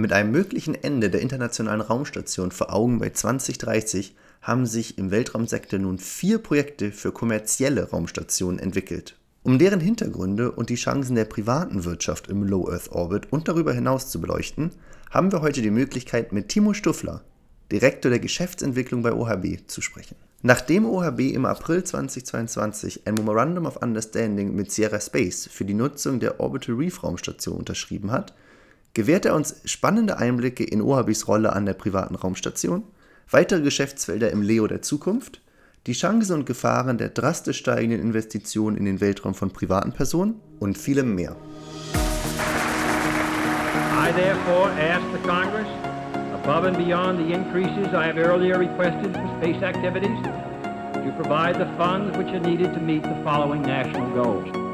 Mit einem möglichen Ende der internationalen Raumstation vor Augen bei 2030 haben sich im Weltraumsektor nun vier Projekte für kommerzielle Raumstationen entwickelt. Um deren Hintergründe und die Chancen der privaten Wirtschaft im Low Earth Orbit und darüber hinaus zu beleuchten, haben wir heute die Möglichkeit, mit Timo Stuffler, Direktor der Geschäftsentwicklung bei OHB, zu sprechen. Nachdem OHB im April 2022 ein Memorandum of Understanding mit Sierra Space für die Nutzung der Orbital Reef Raumstation unterschrieben hat, gewährt er uns spannende Einblicke in OHBs Rolle an der privaten Raumstation, weitere Geschäftsfelder im Leo der Zukunft die Chancen und Gefahren der drastisch steigenden Investitionen in den Weltraum von privaten Personen und vielem mehr. I therefore ask the Congress, above and beyond the increases I have earlier requested for space activities, to provide the funds which are needed to meet the following national goals.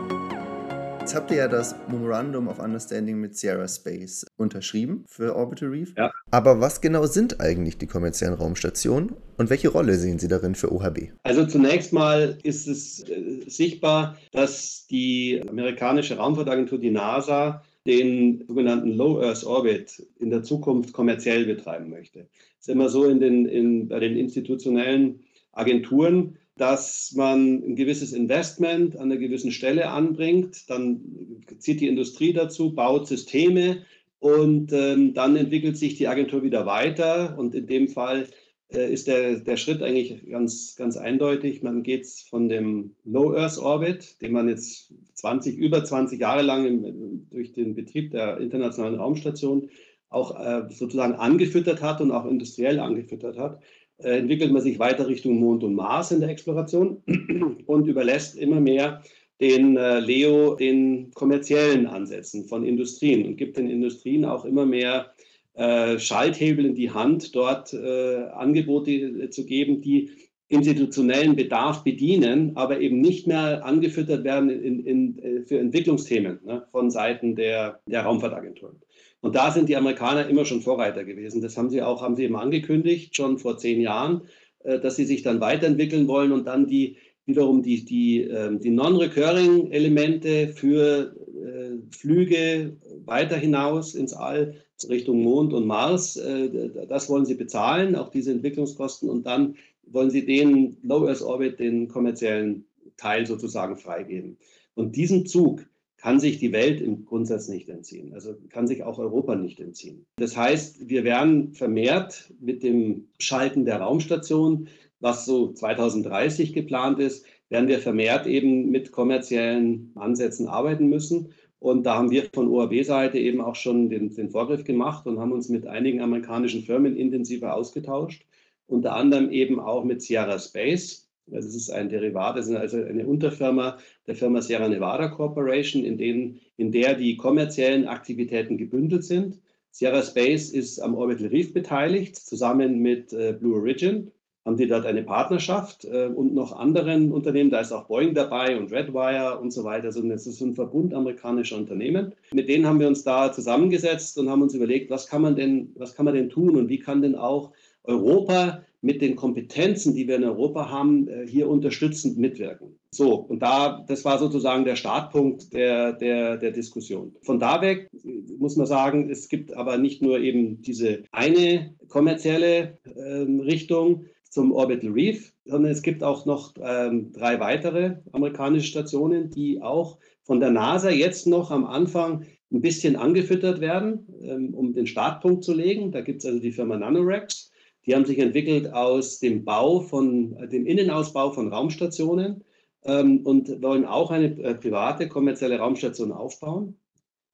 Jetzt habt ihr ja das Memorandum of Understanding mit Sierra Space unterschrieben für Orbital Reef. Ja. Aber was genau sind eigentlich die kommerziellen Raumstationen und welche Rolle sehen Sie darin für OHB? Also zunächst mal ist es äh, sichtbar, dass die amerikanische Raumfahrtagentur, die NASA, den sogenannten Low Earth Orbit in der Zukunft kommerziell betreiben möchte. Es ist immer so in den, in, bei den institutionellen Agenturen, dass man ein gewisses Investment an einer gewissen Stelle anbringt, dann zieht die Industrie dazu, baut Systeme und ähm, dann entwickelt sich die Agentur wieder weiter und in dem Fall äh, ist der, der Schritt eigentlich ganz, ganz eindeutig. Man geht von dem Low Earth Orbit, den man jetzt 20, über 20 Jahre lang im, durch den Betrieb der internationalen Raumstation auch äh, sozusagen angefüttert hat und auch industriell angefüttert hat, entwickelt man sich weiter Richtung Mond und Mars in der Exploration und überlässt immer mehr den äh, Leo den kommerziellen Ansätzen von Industrien und gibt den Industrien auch immer mehr äh, Schalthebel in die Hand, dort äh, Angebote zu geben, die institutionellen Bedarf bedienen, aber eben nicht mehr angefüttert werden in, in, für Entwicklungsthemen ne, von Seiten der, der Raumfahrtagenturen. Und da sind die Amerikaner immer schon Vorreiter gewesen. Das haben sie auch, haben sie immer angekündigt, schon vor zehn Jahren, äh, dass sie sich dann weiterentwickeln wollen und dann die wiederum die, die, ähm, die Non-Recurring-Elemente für äh, Flüge weiter hinaus ins All Richtung Mond und Mars, äh, das wollen sie bezahlen, auch diese Entwicklungskosten. Und dann wollen sie den Low Earth Orbit, den kommerziellen Teil sozusagen freigeben. Und diesen Zug, kann sich die Welt im Grundsatz nicht entziehen. Also kann sich auch Europa nicht entziehen. Das heißt, wir werden vermehrt mit dem Schalten der Raumstation, was so 2030 geplant ist, werden wir vermehrt eben mit kommerziellen Ansätzen arbeiten müssen. Und da haben wir von OAB-Seite eben auch schon den, den Vorgriff gemacht und haben uns mit einigen amerikanischen Firmen intensiver ausgetauscht, unter anderem eben auch mit Sierra Space, also es ist ein Derivat, es ist also eine Unterfirma der Firma Sierra Nevada Corporation, in, denen, in der die kommerziellen Aktivitäten gebündelt sind. Sierra Space ist am Orbital Reef beteiligt, zusammen mit äh, Blue Origin haben die dort eine Partnerschaft äh, und noch anderen Unternehmen, da ist auch Boeing dabei und Redwire und so weiter. Also es ist ein Verbund amerikanischer Unternehmen. Mit denen haben wir uns da zusammengesetzt und haben uns überlegt, was kann man denn, was kann man denn tun und wie kann denn auch Europa mit den Kompetenzen, die wir in Europa haben, äh, hier unterstützend mitwirken. So, und da, das war sozusagen der Startpunkt der, der, der Diskussion. Von da weg muss man sagen, es gibt aber nicht nur eben diese eine kommerzielle ähm, Richtung zum Orbital Reef, sondern es gibt auch noch ähm, drei weitere amerikanische Stationen, die auch von der NASA jetzt noch am Anfang ein bisschen angefüttert werden, ähm, um den Startpunkt zu legen. Da gibt es also die Firma Nanorex die haben sich entwickelt aus dem Bau von, dem Innenausbau von Raumstationen ähm, und wollen auch eine äh, private kommerzielle Raumstation aufbauen.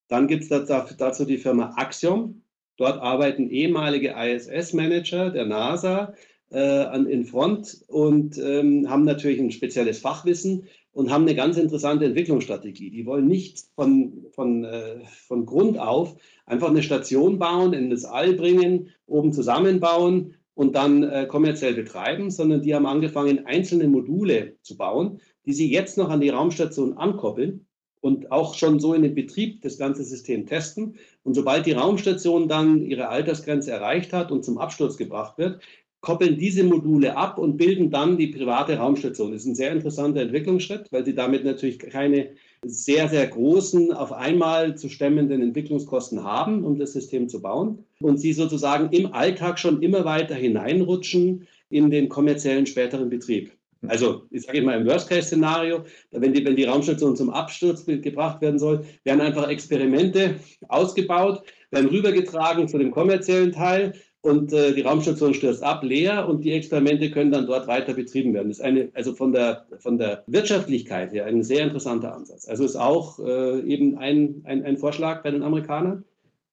Dann gibt es dazu die Firma Axiom. Dort arbeiten ehemalige ISS-Manager der NASA äh, an, in Front und ähm, haben natürlich ein spezielles Fachwissen und haben eine ganz interessante Entwicklungsstrategie. Die wollen nicht von, von, äh, von Grund auf einfach eine Station bauen, in das All bringen, oben zusammenbauen und dann äh, kommerziell betreiben, sondern die haben angefangen, einzelne Module zu bauen, die sie jetzt noch an die Raumstation ankoppeln und auch schon so in den Betrieb das ganze System testen. Und sobald die Raumstation dann ihre Altersgrenze erreicht hat und zum Absturz gebracht wird, koppeln diese Module ab und bilden dann die private Raumstation. Das ist ein sehr interessanter Entwicklungsschritt, weil sie damit natürlich keine sehr, sehr großen, auf einmal zu stemmenden Entwicklungskosten haben, um das System zu bauen. Und sie sozusagen im Alltag schon immer weiter hineinrutschen in den kommerziellen späteren Betrieb. Also, ich sage mal im Worst-Case-Szenario, wenn die, wenn die Raumstation zum Absturz gebracht werden soll, werden einfach Experimente ausgebaut, werden rübergetragen zu dem kommerziellen Teil und äh, die Raumstation stürzt ab, leer und die Experimente können dann dort weiter betrieben werden. Das ist eine, also von der, von der Wirtschaftlichkeit her ein sehr interessanter Ansatz. Also ist auch äh, eben ein, ein, ein Vorschlag bei den Amerikanern.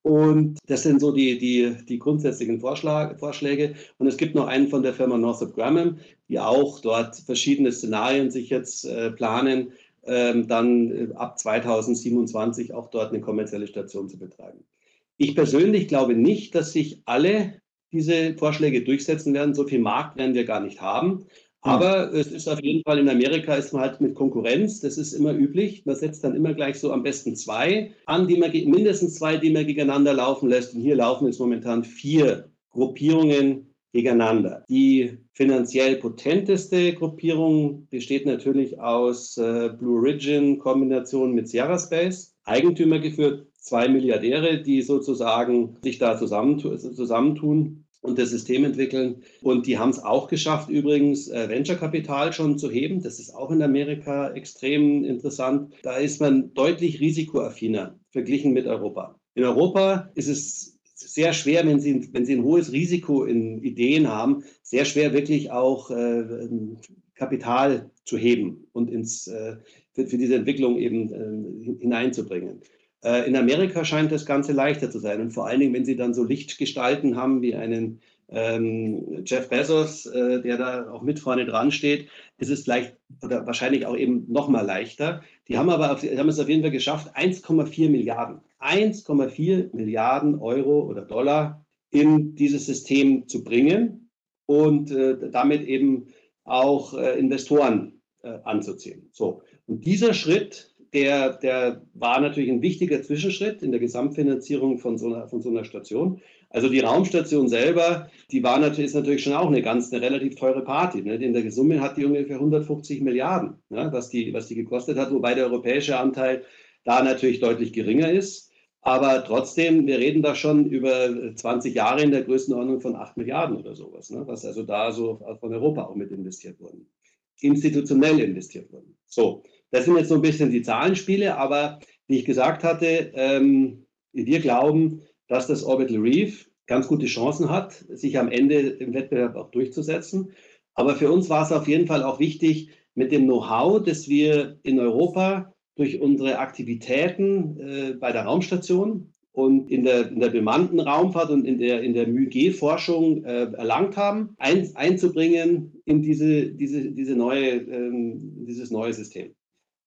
Und das sind so die, die, die grundsätzlichen Vorschlag, Vorschläge. Und es gibt noch einen von der Firma Northrop Grumman, die auch dort verschiedene Szenarien sich jetzt äh, planen, ähm, dann äh, ab 2027 auch dort eine kommerzielle Station zu betreiben. Ich persönlich glaube nicht, dass sich alle diese Vorschläge durchsetzen werden. So viel Markt werden wir gar nicht haben. Hm. Aber es ist auf jeden Fall in Amerika ist man halt mit Konkurrenz, das ist immer üblich. Man setzt dann immer gleich so am besten zwei an, die man mindestens zwei, die man gegeneinander laufen lässt. Und hier laufen jetzt momentan vier Gruppierungen gegeneinander. Die finanziell potenteste Gruppierung besteht natürlich aus äh, Blue Origin Kombination mit Sierra Space, Eigentümer geführt zwei Milliardäre, die sozusagen sich da zusammentun und das System entwickeln. Und die haben es auch geschafft, übrigens äh, Venture-Kapital schon zu heben. Das ist auch in Amerika extrem interessant. Da ist man deutlich risikoaffiner verglichen mit Europa. In Europa ist es sehr schwer, wenn Sie, wenn Sie ein hohes Risiko in Ideen haben, sehr schwer wirklich auch äh, Kapital zu heben und ins, äh, für, für, diese Entwicklung eben äh, hineinzubringen. Äh, in Amerika scheint das Ganze leichter zu sein. Und vor allen Dingen, wenn Sie dann so Lichtgestalten haben wie einen ähm, Jeff Bezos, äh, der da auch mit vorne dran steht, ist es vielleicht oder wahrscheinlich auch eben noch mal leichter. Die haben aber auf, haben es auf jeden Fall geschafft, 1,4 Milliarden, 1,4 Milliarden Euro oder Dollar in dieses System zu bringen und äh, damit eben auch äh, Investoren äh, anzuziehen. So. Und dieser Schritt der, der war natürlich ein wichtiger Zwischenschritt in der Gesamtfinanzierung von so einer, von so einer Station. Also die Raumstation selber, die war natürlich, ist natürlich schon auch eine ganz, eine relativ teure Party. Ne? In der Summe hat die ungefähr 150 Milliarden, ne? was, die, was die gekostet hat, wobei der europäische Anteil da natürlich deutlich geringer ist. Aber trotzdem, wir reden da schon über 20 Jahre in der Größenordnung von 8 Milliarden oder sowas, ne? was also da so von Europa auch mit investiert wurden. Institutionell investiert wurden. So, das sind jetzt so ein bisschen die Zahlenspiele, aber wie ich gesagt hatte, ähm, wir glauben, dass das Orbital Reef ganz gute Chancen hat, sich am Ende im Wettbewerb auch durchzusetzen. Aber für uns war es auf jeden Fall auch wichtig, mit dem Know-how, das wir in Europa durch unsere Aktivitäten äh, bei der Raumstation und in der, in der bemannten Raumfahrt und in der, in der MyG-Forschung äh, erlangt haben, ein, einzubringen in diese, diese, diese neue, ähm, dieses neue System.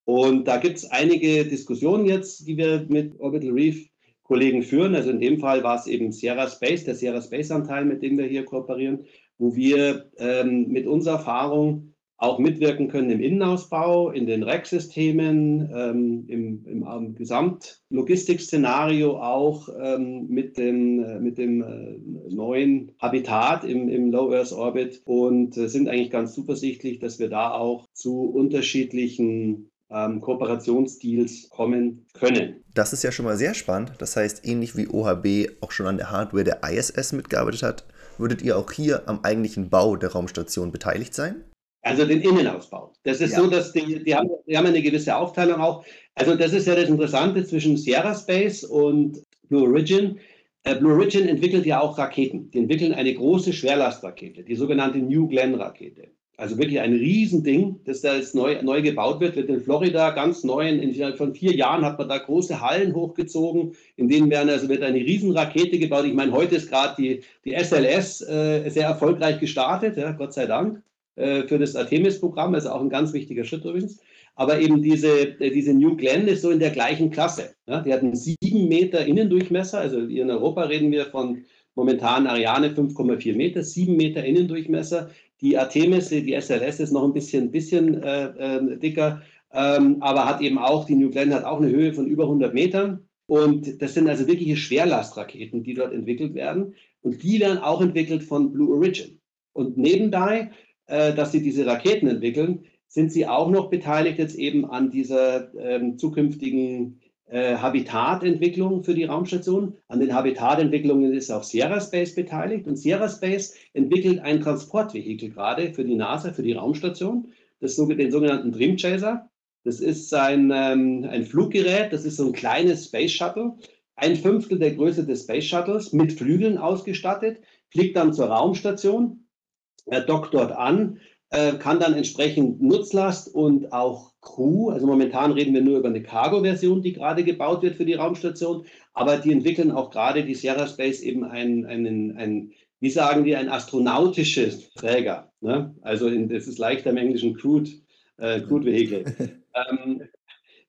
Und da gibt es einige Diskussionen jetzt, die wir mit Orbital Reef Kollegen führen. Also in dem Fall war es eben Sierra Space, der Sierra Space Anteil, mit dem wir hier kooperieren, wo wir ähm, mit unserer Erfahrung auch mitwirken können im Innenausbau, in den Rack-Systemen, ähm, im, im, im Gesamtlogistikszenario auch ähm, mit dem, äh, mit dem äh, neuen Habitat im, im Low Earth Orbit und äh, sind eigentlich ganz zuversichtlich, dass wir da auch zu unterschiedlichen ähm, Kooperationsdeals kommen können. Das ist ja schon mal sehr spannend. Das heißt, ähnlich wie OHB auch schon an der Hardware der ISS mitgearbeitet hat, würdet ihr auch hier am eigentlichen Bau der Raumstation beteiligt sein? Also den Innenausbau. Das ist ja. so, dass die, die, haben, die haben eine gewisse Aufteilung auch. Also das ist ja das Interessante zwischen Sierra Space und Blue Origin. Äh, Blue Origin entwickelt ja auch Raketen. Die entwickeln eine große Schwerlastrakete, die sogenannte New Glenn Rakete. Also wirklich ein Riesending, das da jetzt neu, neu gebaut wird, wird in Florida ganz neu, in, von vier Jahren hat man da große Hallen hochgezogen, in denen werden, also wird eine Riesenrakete gebaut. Ich meine, heute ist gerade die, die SLS äh, sehr erfolgreich gestartet, ja, Gott sei Dank, äh, für das Artemis-Programm, also auch ein ganz wichtiger Schritt übrigens. Aber eben diese, äh, diese New Glenn ist so in der gleichen Klasse. Ja. Die hat einen sieben Meter Innendurchmesser, also in Europa reden wir von momentan Ariane 5,4 Meter, sieben Meter Innendurchmesser. Die Artemis, die SLS ist noch ein bisschen, bisschen äh, äh, dicker, ähm, aber hat eben auch, die New Glenn hat auch eine Höhe von über 100 Metern. Und das sind also wirkliche Schwerlastraketen, die dort entwickelt werden. Und die werden auch entwickelt von Blue Origin. Und nebenbei, äh, dass sie diese Raketen entwickeln, sind Sie auch noch beteiligt jetzt eben an dieser ähm, zukünftigen äh, Habitatentwicklung für die Raumstation. An den Habitatentwicklungen ist auch Sierra Space beteiligt und Sierra Space entwickelt ein Transportvehikel gerade für die NASA, für die Raumstation, das, den sogenannten Dream Chaser. Das ist ein, ähm, ein Fluggerät, das ist so ein kleines Space Shuttle, ein Fünftel der Größe des Space Shuttles, mit Flügeln ausgestattet, fliegt dann zur Raumstation, dockt dort an, äh, kann dann entsprechend Nutzlast und auch Crew, also momentan reden wir nur über eine Cargo-Version, die gerade gebaut wird für die Raumstation, aber die entwickeln auch gerade die Sierra Space eben einen, einen, einen wie sagen die, ein astronautisches Träger. Ne? Also es ist leichter im Englischen Crude, äh, Crude Vehicle. ähm,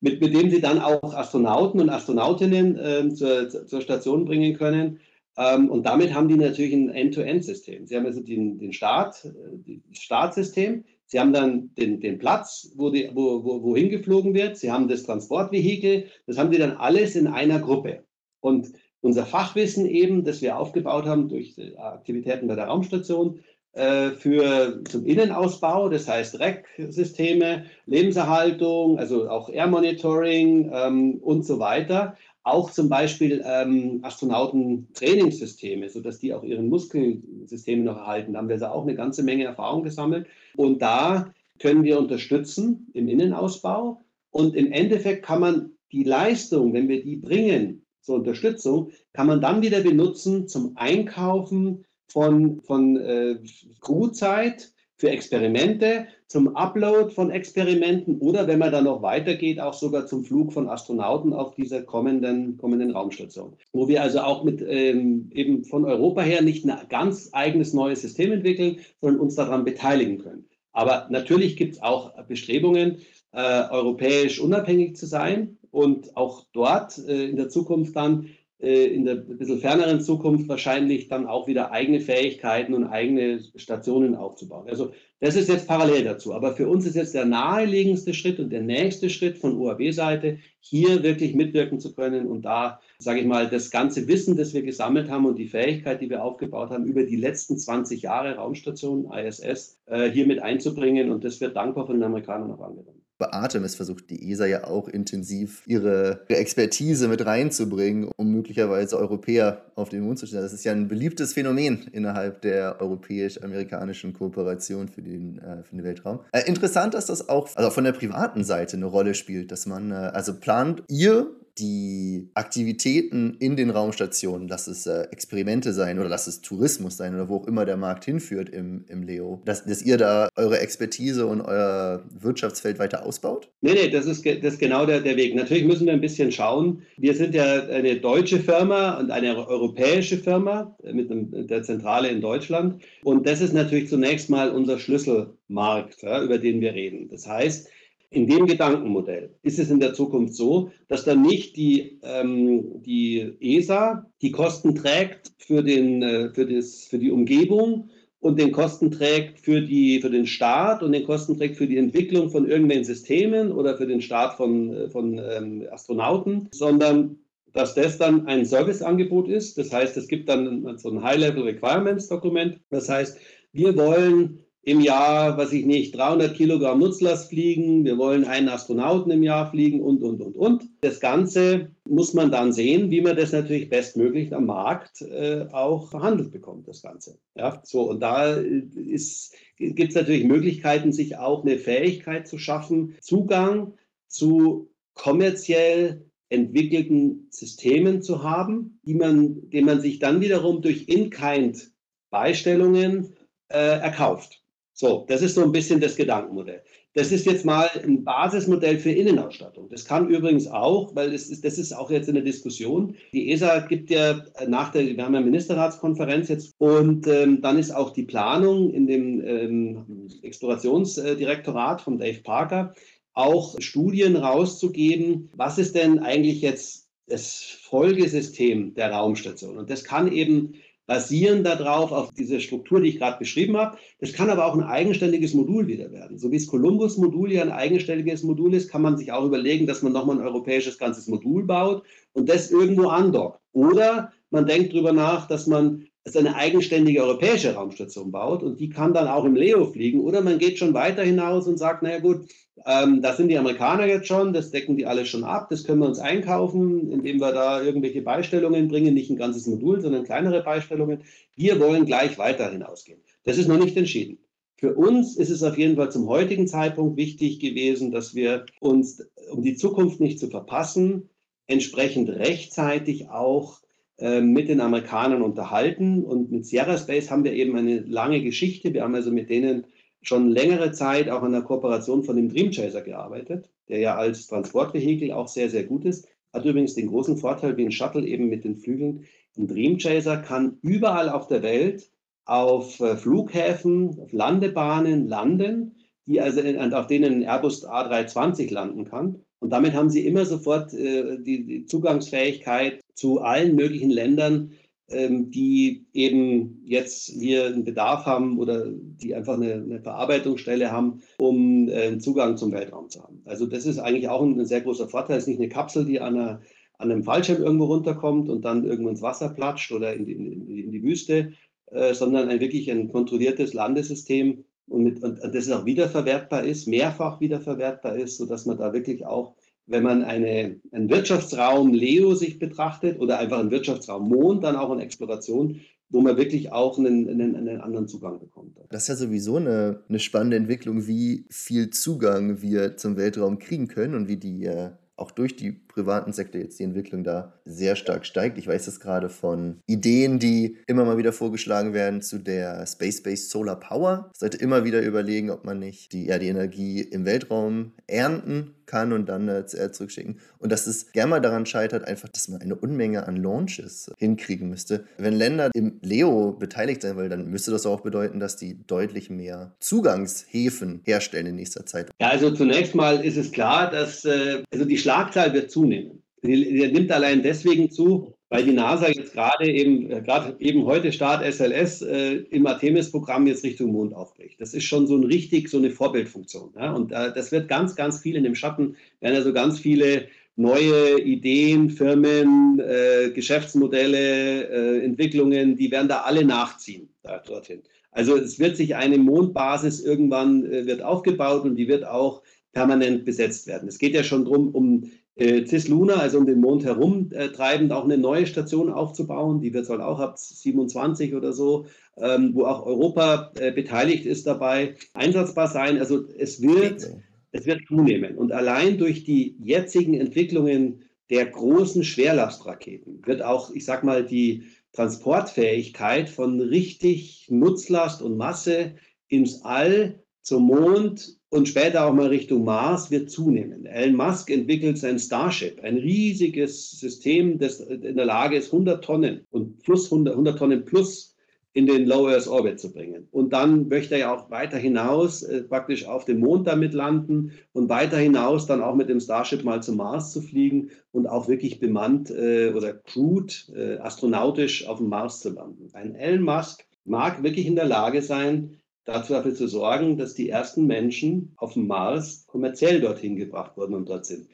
mit, mit dem sie dann auch Astronauten und Astronautinnen äh, zur, zur Station bringen können. Ähm, und damit haben die natürlich ein End-to-End-System. Sie haben also den, den Start, äh, das Startsystem, sie haben dann den, den Platz, wo, die, wo, wo, wohin geflogen wird, sie haben das Transportvehikel, das haben sie dann alles in einer Gruppe. Und unser Fachwissen eben, das wir aufgebaut haben durch Aktivitäten bei der Raumstation, äh, für zum Innenausbau, das heißt REC-Systeme, Lebenserhaltung, also auch Air Monitoring ähm, und so weiter. Auch zum Beispiel ähm, Astronauten-Trainingssysteme, sodass die auch ihren Muskelsysteme noch erhalten. Da haben wir also auch eine ganze Menge Erfahrung gesammelt. Und da können wir unterstützen im Innenausbau. Und im Endeffekt kann man die Leistung, wenn wir die bringen zur Unterstützung, kann man dann wieder benutzen zum Einkaufen von, von äh, Crewzeit für Experimente, zum Upload von Experimenten oder wenn man dann noch weitergeht, auch sogar zum Flug von Astronauten auf dieser kommenden, kommenden Raumstation. Wo wir also auch mit ähm, eben von Europa her nicht ein ganz eigenes neues System entwickeln, sondern uns daran beteiligen können. Aber natürlich gibt es auch Bestrebungen, äh, europäisch unabhängig zu sein und auch dort äh, in der Zukunft dann in der bisschen ferneren Zukunft wahrscheinlich dann auch wieder eigene Fähigkeiten und eigene Stationen aufzubauen. Also das ist jetzt parallel dazu. Aber für uns ist jetzt der naheliegendste Schritt und der nächste Schritt von UAB-Seite, hier wirklich mitwirken zu können und da, sage ich mal, das ganze Wissen, das wir gesammelt haben und die Fähigkeit, die wir aufgebaut haben, über die letzten 20 Jahre Raumstation ISS äh, hier mit einzubringen. Und das wird dankbar von den Amerikanern auch angenommen bei Artemis versucht die ESA ja auch intensiv ihre, Expertise mit reinzubringen, um möglicherweise Europäer auf den Mond zu stellen. Das ist ja ein beliebtes Phänomen innerhalb der europäisch-amerikanischen Kooperation für den, äh, für den Weltraum. Äh, interessant, dass das auch also von der privaten Seite eine Rolle spielt, dass man, äh, also plant ihr die Aktivitäten in den Raumstationen, lass es äh, Experimente sein oder lass es Tourismus sein oder wo auch immer der Markt hinführt im, im Leo, dass, dass ihr da eure Expertise und euer Wirtschaftsfeld weiter ausbaut? Nee, nee, das ist, das ist genau der, der Weg. Natürlich müssen wir ein bisschen schauen. Wir sind ja eine deutsche Firma und eine europäische Firma mit, einem, der Zentrale in Deutschland. Und das ist natürlich zunächst mal unser Schlüsselmarkt, ja, über den wir reden. Das heißt, in dem Gedankenmodell ist es in der Zukunft so, dass dann nicht die, ähm, die ESA die Kosten trägt für, den, äh, für, das, für die Umgebung und den Kosten trägt für, die, für den Start und den Kosten trägt für die Entwicklung von irgendwelchen Systemen oder für den Start von, äh, von ähm, Astronauten, sondern dass das dann ein Serviceangebot ist. Das heißt, es gibt dann so ein High-Level Requirements-Dokument. Das heißt, wir wollen im Jahr, was ich nicht, 300 Kilogramm Nutzlast fliegen, wir wollen einen Astronauten im Jahr fliegen und, und, und, und. Das Ganze muss man dann sehen, wie man das natürlich bestmöglich am Markt äh, auch verhandelt bekommt, das Ganze. Ja, so, und da gibt es natürlich Möglichkeiten, sich auch eine Fähigkeit zu schaffen, Zugang zu kommerziell entwickelten Systemen zu haben, die man, den man sich dann wiederum durch In-Kind-Beistellungen äh, erkauft. So, das ist so ein bisschen das Gedankenmodell. Das ist jetzt mal ein Basismodell für Innenausstattung. Das kann übrigens auch, weil das ist, das ist auch jetzt in der Diskussion. Die ESA gibt ja nach der, wir Ministerratskonferenz jetzt und ähm, dann ist auch die Planung in dem ähm, Explorationsdirektorat von Dave Parker auch Studien rauszugeben, was ist denn eigentlich jetzt das Folgesystem der Raumstation? Und das kann eben basieren darauf, auf diese Struktur, die ich gerade beschrieben habe. Das kann aber auch ein eigenständiges Modul wieder werden. So wie das Columbus-Modul ja ein eigenständiges Modul ist, kann man sich auch überlegen, dass man nochmal ein europäisches ganzes Modul baut und das irgendwo andockt. Oder man denkt darüber nach, dass man also eine eigenständige europäische Raumstation baut und die kann dann auch im Leo fliegen. Oder man geht schon weiter hinaus und sagt, naja gut, ähm, das sind die Amerikaner jetzt schon, das decken die alle schon ab, das können wir uns einkaufen, indem wir da irgendwelche Beistellungen bringen, nicht ein ganzes Modul, sondern kleinere Beistellungen. Wir wollen gleich weiter hinausgehen. Das ist noch nicht entschieden. Für uns ist es auf jeden Fall zum heutigen Zeitpunkt wichtig gewesen, dass wir uns, um die Zukunft nicht zu verpassen, entsprechend rechtzeitig auch mit den Amerikanern unterhalten. Und mit Sierra Space haben wir eben eine lange Geschichte. Wir haben also mit denen schon längere Zeit auch an der Kooperation von dem Dream Chaser gearbeitet, der ja als Transportvehikel auch sehr, sehr gut ist. Hat übrigens den großen Vorteil wie ein Shuttle eben mit den Flügeln. Ein Dream Chaser kann überall auf der Welt auf äh, Flughäfen, auf Landebahnen landen, die also auf denen ein Airbus A320 landen kann. Und damit haben sie immer sofort äh, die, die, Zugangsfähigkeit zu allen möglichen Ländern, ähm, die eben jetzt hier einen Bedarf haben oder die einfach eine, eine Verarbeitungsstelle haben, um äh, Zugang zum Weltraum zu haben. Also das ist eigentlich auch ein, ein sehr großer Vorteil. Es ist nicht eine Kapsel, die an, einer, an einem Fallschirm irgendwo runterkommt und dann irgendwo ins Wasser platscht oder in die, in, in die Wüste, äh, sondern ein wirklich ein kontrolliertes Landesystem und, mit, und, und das auch wiederverwertbar ist, mehrfach wiederverwertbar ist, sodass man da wirklich auch, wenn man eine, einen Wirtschaftsraum Leo sich betrachtet oder einfach einen Wirtschaftsraum Mond, dann auch eine Exploration, wo man wirklich auch einen, einen, einen, anderen Zugang bekommt. Das ist ja sowieso eine, eine spannende Entwicklung, wie viel Zugang wir zum Weltraum kriegen können und wie die äh, auch durch die privaten Sektor jetzt die Entwicklung da sehr stark steigt. Ich weiß das gerade von Ideen, die immer mal wieder vorgeschlagen werden zu der Space-Based Solar Power. Sollte immer wieder überlegen, ob man nicht die, ja, die Energie im Weltraum ernten kann und dann äh, zurückschicken. Und dass es gerne mal daran scheitert, einfach, dass man eine Unmenge an Launches hinkriegen müsste. Wenn Länder im Leo beteiligt sein wollen, dann müsste das auch bedeuten, dass die deutlich mehr Zugangshäfen herstellen in nächster Zeit. Ja, also zunächst mal ist es klar, dass äh, also die Schlagzahl wird zunehmen. Die nimmt allein deswegen zu, weil die NASA jetzt gerade eben, äh, gerade eben heute Start SLS äh, im Artemis-Programm jetzt Richtung Mond aufbricht. Das ist schon so ein richtig, so eine Vorbildfunktion. Ja? Und äh, das wird ganz, ganz viel in dem Schatten, werden also ganz viele neue Ideen, Firmen, äh, Geschäftsmodelle, äh, Entwicklungen, die werden da alle nachziehen da, dorthin. Also es wird sich eine Mondbasis irgendwann äh, wird aufgebaut und die wird auch permanent besetzt werden. Es geht ja schon darum, um äh, Cisluna, also um den Mond herum äh, treibend, auch eine neue Station aufzubauen. Die wird soll auch ab 27 oder so, ähm, wo auch Europa äh, beteiligt ist dabei, einsatzbar sein. Also es wird, es wird zunehmen. Und allein durch die jetzigen Entwicklungen der großen Schwerlastraketen wird auch, ich sag mal, die Transportfähigkeit von richtig Nutzlast und Masse ins All zum Mond und später auch mal Richtung Mars wird zunehmen. Elon Musk entwickelt sein Starship, ein riesiges System, das in der Lage ist, 100 Tonnen und plus 100, 100 Tonnen plus in den Low Earth Orbit zu bringen. Und dann möchte er ja auch weiter hinaus äh, praktisch auf dem Mond damit landen und weiter hinaus dann auch mit dem Starship mal zum Mars zu fliegen und auch wirklich bemannt äh, oder crewed, äh, astronautisch auf dem Mars zu landen. Ein Elon Musk mag wirklich in der Lage sein, dazu dafür zu sorgen, dass die ersten Menschen auf dem Mars kommerziell dorthin gebracht wurden und dort sind.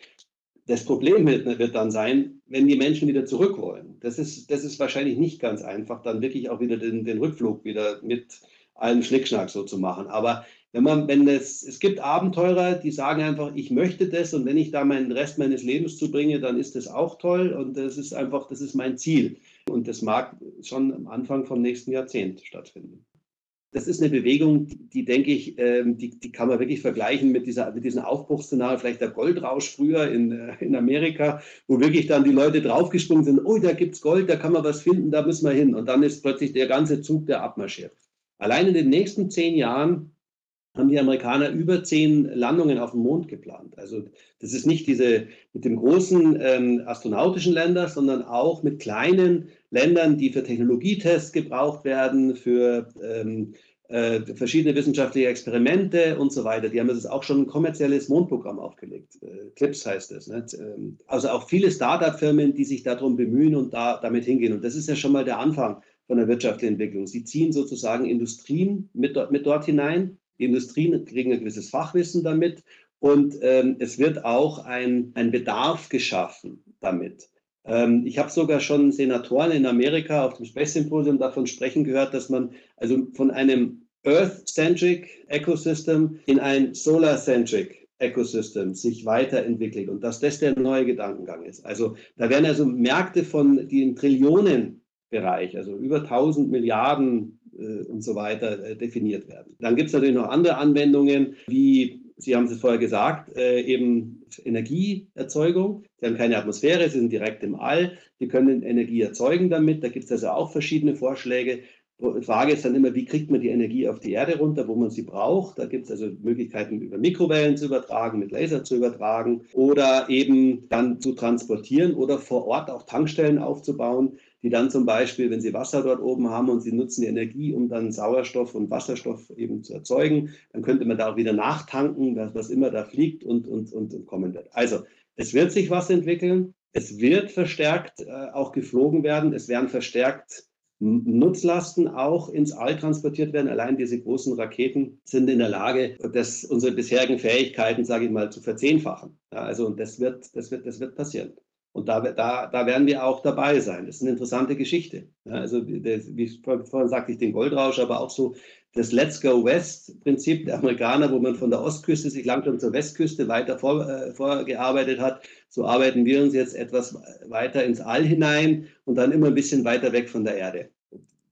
Das Problem wird, dann sein, wenn die Menschen wieder zurück wollen. Das ist, das ist wahrscheinlich nicht ganz einfach, dann wirklich auch wieder den, den Rückflug wieder mit allem Schnickschnack so zu machen. Aber wenn man, wenn es, es gibt Abenteurer, die sagen einfach, ich möchte das und wenn ich da meinen Rest meines Lebens zubringe, dann ist das auch toll und das ist einfach, das ist mein Ziel. Und das mag schon am Anfang vom nächsten Jahrzehnt stattfinden das ist eine Bewegung, die, denke ich, ähm, die, die kann man wirklich vergleichen mit, dieser, mit diesem Aufbruchsszenario, vielleicht der Goldrausch früher in, äh, in Amerika, wo wirklich dann die Leute draufgesprungen sind, oh, da gibt es Gold, da kann man was finden, da müssen wir hin. Und dann ist plötzlich der ganze Zug, der abmarschiert. Allein in den nächsten zehn Jahren haben die Amerikaner über zehn Landungen auf dem Mond geplant. Also das ist nicht diese mit dem großen ähm, astronautischen Länder, sondern auch mit kleinen Ländern, die für Technologietests gebraucht werden, für ähm, äh, verschiedene wissenschaftliche Experimente und so weiter. Die haben jetzt auch schon ein kommerzielles Mondprogramm aufgelegt. Äh, CLIPS heißt es. Ne? Also auch viele Startup-Firmen, die sich darum bemühen und da, damit hingehen. Und das ist ja schon mal der Anfang von der wirtschaftlichen Entwicklung. Sie ziehen sozusagen Industrien mit, mit dort hinein die Industrien kriegen ein gewisses Fachwissen damit und ähm, es wird auch ein, ein Bedarf geschaffen damit. Ähm, ich habe sogar schon Senatoren in Amerika auf dem Space Symposium davon sprechen gehört, dass man also von einem Earth-centric Ecosystem in ein Solar-centric Ecosystem sich weiterentwickelt und dass das der neue Gedankengang ist. Also da werden also Märkte von den Trillionenbereich, also über 1000 Milliarden und so weiter äh, definiert werden. Dann gibt es natürlich noch andere Anwendungen, wie Sie haben es vorher gesagt, äh, eben Energieerzeugung. Sie haben keine Atmosphäre, sie sind direkt im All. Die können Energie erzeugen damit. Da gibt es also auch verschiedene Vorschläge. Die Frage ist dann immer, wie kriegt man die Energie auf die Erde runter, wo man sie braucht. Da gibt es also Möglichkeiten, über Mikrowellen zu übertragen, mit Laser zu übertragen oder eben dann zu transportieren oder vor Ort auch Tankstellen aufzubauen, die dann zum Beispiel, wenn sie Wasser dort oben haben und sie nutzen die Energie, um dann Sauerstoff und Wasserstoff eben zu erzeugen, dann könnte man da auch wieder nachtanken, was, was immer da fliegt und, und, und, und kommen wird. Also es wird sich was entwickeln. Es wird verstärkt äh, auch geflogen werden. Es werden verstärkt Nutzlasten auch ins All transportiert werden. Allein diese großen Raketen sind in der Lage, das, unsere bisherigen Fähigkeiten, sage ich mal, zu verzehnfachen. Ja, also und das wird, das wird, das wird passieren. Und da, da, da werden wir auch dabei sein. Das ist eine interessante Geschichte. Ja, also das, wie vorhin sagte ich den Goldrausch, aber auch so das Let's Go West-Prinzip der Amerikaner, wo man von der Ostküste sich langsam zur Westküste weiter vor, äh, vorgearbeitet hat. So arbeiten wir uns jetzt etwas weiter ins All hinein und dann immer ein bisschen weiter weg von der Erde.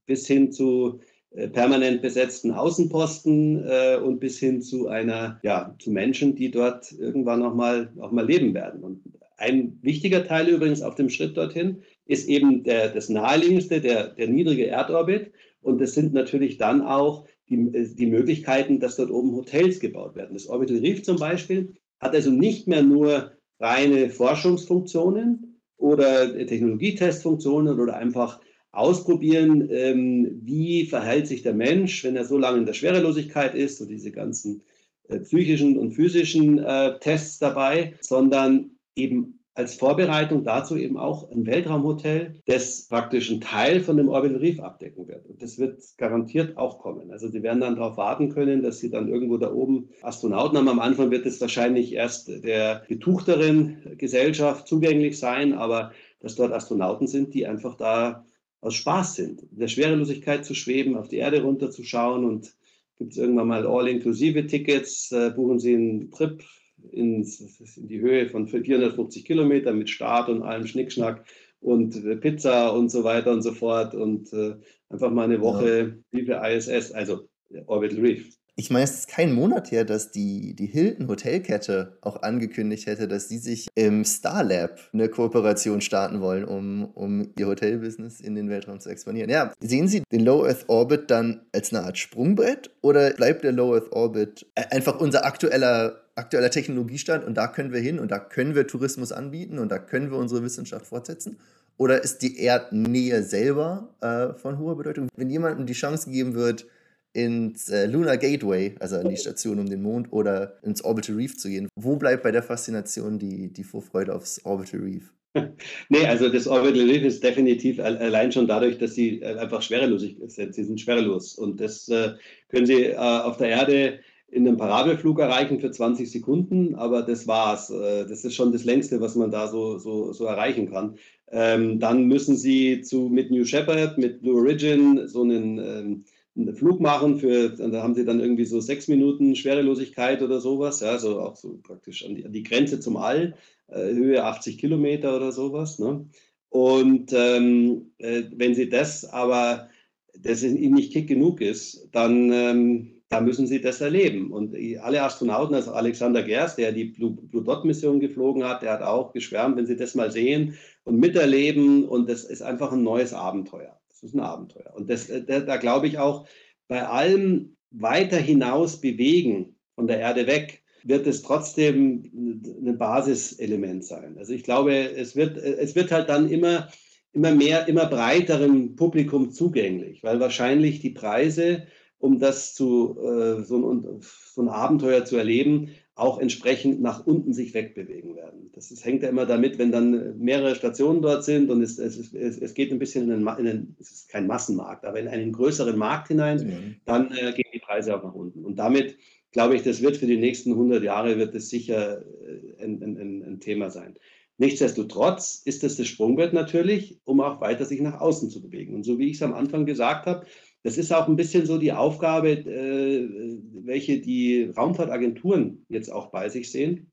Bis hin zu äh, permanent besetzten Außenposten äh, und bis hin zu einer, ja, zu Menschen, die dort irgendwann auch mal, auch mal leben werden. Und ein wichtiger Teil übrigens auf dem Schritt dorthin ist eben der, das naheliegendste, der, der niedrige Erdorbit. Und das sind natürlich dann auch die, äh, die Möglichkeiten, dass dort oben Hotels gebaut werden. Das Orbital Reef zum Beispiel hat also nicht mehr nur reine Forschungsfunktionen oder Technologietestfunktionen oder einfach ausprobieren, ähm, wie verhält sich der Mensch, wenn er so lange in der Schwerelosigkeit ist, so diese ganzen äh, psychischen und physischen äh, Tests dabei, sondern eben als Vorbereitung dazu eben auch ein Weltraumhotel, das praktisch einen Teil von dem Orbital Reef abdecken wird. Und das wird garantiert auch kommen. Also Sie werden dann darauf warten können, dass Sie dann irgendwo da oben Astronauten haben. Am Anfang wird es wahrscheinlich erst der betuchteren Gesellschaft zugänglich sein, aber dass dort Astronauten sind, die einfach da aus Spaß sind, in der Schwerelosigkeit zu schweben, auf die Erde runterzuschauen und gibt es irgendwann mal all-inklusive Tickets, äh, buchen Sie einen Trip ins, in die Höhe von 450 Kilometern mit Start und allem Schnickschnack und äh, Pizza und so weiter und so fort und äh, einfach mal eine Woche ja. liebe ISS, also Orbital Reef. Ich meine, es ist kein Monat her, dass die, die Hilton Hotelkette auch angekündigt hätte, dass sie sich im Starlab eine Kooperation starten wollen, um, um ihr Hotelbusiness in den Weltraum zu expandieren. Ja, sehen Sie den Low Earth Orbit dann als eine Art Sprungbrett oder bleibt der Low Earth Orbit einfach unser aktueller aktueller Technologiestand und da können wir hin und da können wir Tourismus anbieten und da können wir unsere Wissenschaft fortsetzen? Oder ist die Erdnähe selber äh, von hoher Bedeutung? Wenn jemandem die Chance gegeben wird, ins äh, Lunar Gateway, also an die Station um den Mond, oder ins Orbital Reef zu gehen, wo bleibt bei der Faszination die, die Vorfreude aufs Orbital Reef? nee, also das Orbital Reef ist definitiv allein schon dadurch, dass sie äh, einfach schwerelos sind. Sie sind schwerelos und das äh, können sie äh, auf der Erde in einem Parabelflug erreichen für 20 Sekunden, aber das war's. Äh, das ist schon das längste, was man da so, so, so erreichen kann. Ähm, dann müssen Sie zu, mit New Shepard, mit Blue Origin so einen, ähm, einen Flug machen. Für, da haben Sie dann irgendwie so sechs Minuten Schwerelosigkeit oder sowas. Ja, so auch so praktisch an die, an die Grenze zum All, äh, Höhe 80 Kilometer oder sowas. Ne? Und ähm, äh, wenn Sie das aber, das Ihnen nicht kick genug ist, dann ähm, da müssen sie das erleben. Und alle Astronauten, also Alexander Gerst, der die Blue, Blue Dot-Mission geflogen hat, der hat auch geschwärmt, wenn sie das mal sehen und miterleben. Und das ist einfach ein neues Abenteuer. Das ist ein Abenteuer. Und das, äh, da, da glaube ich auch, bei allem weiter hinaus bewegen von der Erde weg, wird es trotzdem ein Basiselement sein. Also ich glaube, es wird, es wird halt dann immer, immer mehr, immer breiterem Publikum zugänglich, weil wahrscheinlich die Preise um das zu, äh, so, ein, so, ein, Abenteuer zu erleben, auch entsprechend nach unten sich wegbewegen werden. Das ist, hängt ja immer damit, wenn dann mehrere Stationen dort sind und es, es, es, es geht ein bisschen in den, in den, es ist kein Massenmarkt, aber in einen größeren Markt hinein, mhm. dann äh, gehen die Preise auch nach unten. Und damit glaube ich, das wird für die nächsten 100 Jahre wird es sicher äh, ein, ein, ein, Thema sein. Nichtsdestotrotz ist das das Sprungbrett natürlich, um auch weiter sich nach außen zu bewegen. Und so wie ich es am Anfang gesagt habe, das ist auch ein bisschen so die Aufgabe, äh, welche die Raumfahrtagenturen jetzt auch bei sich sehen,